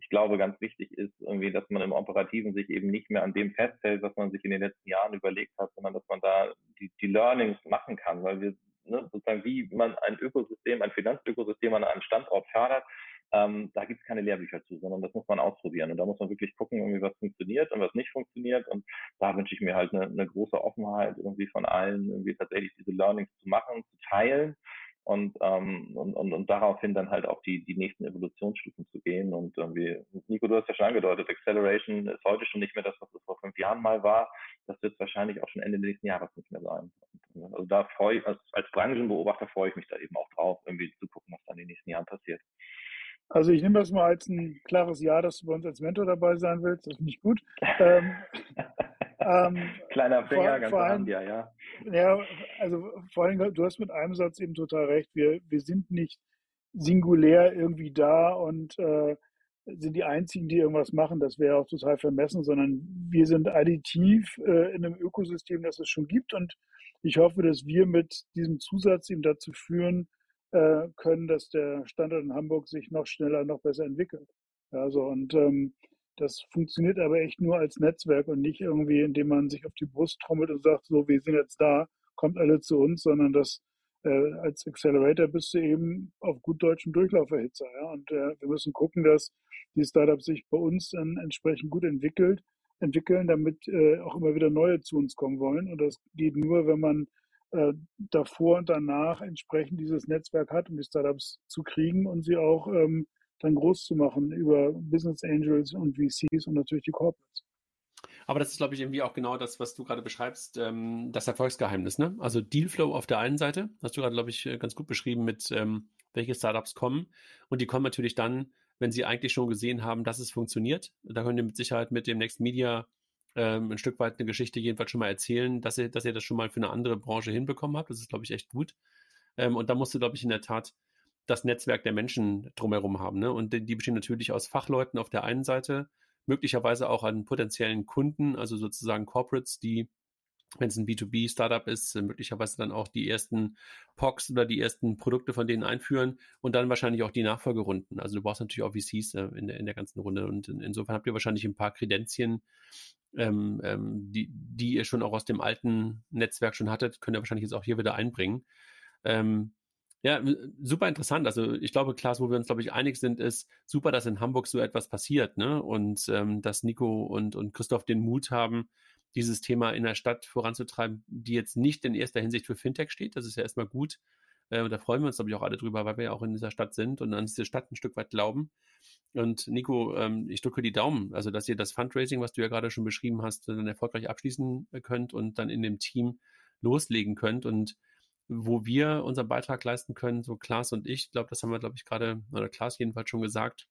ich glaube, ganz wichtig ist irgendwie, dass man im Operativen sich eben nicht mehr an dem festhält, was man sich in den letzten Jahren überlegt hat, sondern dass man da die, die Learnings machen kann, weil wir ne, sozusagen, wie man ein Ökosystem, ein Finanzökosystem an einem Standort fördert, ähm, da gibt es keine Lehrbücher zu, sondern das muss man ausprobieren. Und da muss man wirklich gucken, irgendwie, was funktioniert und was nicht funktioniert. Und da wünsche ich mir halt eine, eine große Offenheit irgendwie von allen, irgendwie tatsächlich diese Learnings zu machen, zu teilen und, ähm, und, und, und daraufhin dann halt auch die, die nächsten Evolutionsstufen zu gehen. Und irgendwie, Nico, du hast ja schon angedeutet, Acceleration ist heute schon nicht mehr das, was es vor fünf Jahren mal war. Das wird wahrscheinlich auch schon Ende des nächsten Jahres nicht mehr sein. Also da freue ich, als, als Branchenbeobachter freue ich mich da eben auch drauf, irgendwie zu gucken, was dann in den nächsten Jahren passiert. Also ich nehme das mal als ein klares Ja, dass du bei uns als Mentor dabei sein willst. Das finde ich gut. ähm, ähm, Kleiner Finger, vor, ganz vor allem, ja, ja. Ja, also vor allem, du hast mit einem Satz eben total recht. Wir, wir sind nicht singulär irgendwie da und äh, sind die Einzigen, die irgendwas machen. Das wäre auch total vermessen, sondern wir sind additiv äh, in einem Ökosystem, das es schon gibt. Und ich hoffe, dass wir mit diesem Zusatz eben dazu führen äh, können, dass der Standort in Hamburg sich noch schneller, noch besser entwickelt. Also und ähm, das funktioniert aber echt nur als Netzwerk und nicht irgendwie, indem man sich auf die Brust trommelt und sagt, so, wir sind jetzt da, kommt alle zu uns, sondern das äh, als Accelerator bist du eben auf gut deutschen Durchlauferhitzer. Ja? Und äh, wir müssen gucken, dass die Startups sich bei uns dann entsprechend gut entwickelt, entwickeln, damit äh, auch immer wieder neue zu uns kommen wollen. Und das geht nur, wenn man äh, davor und danach entsprechend dieses Netzwerk hat, um die Startups zu kriegen und sie auch ähm, dann groß zu machen über Business Angels und VCs und natürlich die Corporates. Aber das ist, glaube ich, irgendwie auch genau das, was du gerade beschreibst, ähm, das Erfolgsgeheimnis. Ne? Also Dealflow auf der einen Seite, hast du gerade, glaube ich, äh, ganz gut beschrieben mit, ähm, welche Startups kommen. Und die kommen natürlich dann, wenn sie eigentlich schon gesehen haben, dass es funktioniert. Da können wir mit Sicherheit mit dem Next Media ähm, ein Stück weit eine Geschichte jedenfalls schon mal erzählen, dass ihr, dass ihr das schon mal für eine andere Branche hinbekommen habt. Das ist, glaube ich, echt gut. Ähm, und da musst du, glaube ich, in der Tat das Netzwerk der Menschen drumherum haben. Ne? Und die, bestehen natürlich aus Fachleuten auf der einen Seite, möglicherweise auch an potenziellen Kunden, also sozusagen Corporates, die, wenn es ein B2B-Startup ist, möglicherweise dann auch die ersten POCs oder die ersten Produkte von denen einführen und dann wahrscheinlich auch die Nachfolgerunden. Also du brauchst natürlich auch VCs äh, in, der, in der ganzen Runde und in, insofern habt ihr wahrscheinlich ein paar Kredenzien, ähm, ähm, die, die ihr schon auch aus dem alten Netzwerk schon hattet, könnt ihr wahrscheinlich jetzt auch hier wieder einbringen. Ähm, ja, super interessant. Also ich glaube, Klaas, wo wir uns, glaube ich, einig sind, ist super, dass in Hamburg so etwas passiert, ne? Und ähm, dass Nico und, und Christoph den Mut haben, dieses Thema in der Stadt voranzutreiben, die jetzt nicht in erster Hinsicht für Fintech steht. Das ist ja erstmal gut. Äh, und da freuen wir uns, glaube ich, auch alle drüber, weil wir ja auch in dieser Stadt sind und an diese Stadt ein Stück weit glauben. Und Nico, ähm, ich drücke die Daumen, also dass ihr das Fundraising, was du ja gerade schon beschrieben hast, dann erfolgreich abschließen könnt und dann in dem Team loslegen könnt. Und wo wir unseren Beitrag leisten können, so Klaas und ich, glaube, das haben wir, glaube ich, gerade, oder Klaas jedenfalls schon gesagt,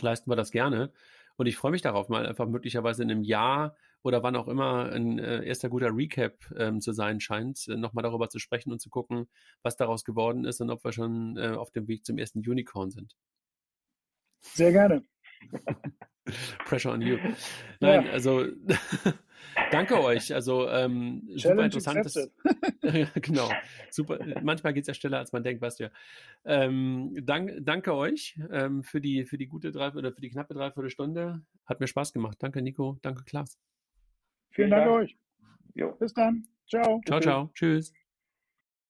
leisten wir das gerne. Und ich freue mich darauf, mal einfach möglicherweise in einem Jahr oder wann auch immer ein äh, erster guter Recap ähm, zu sein scheint, äh, nochmal darüber zu sprechen und zu gucken, was daraus geworden ist und ob wir schon äh, auf dem Weg zum ersten Unicorn sind. Sehr gerne. Pressure on you. Nein, ja. also danke euch. Also ähm, super interessant. genau. Super. Manchmal geht es ja schneller, als man denkt, weißt du ja. Ähm, dank, danke euch ähm, für die für die gute drei oder für die knappe Dreiviertelstunde. Hat mir Spaß gemacht. Danke, Nico. Danke, Klaas. Vielen Dank euch. Jo. Bis dann. Ciao. Ciao, ciao. Tschüss.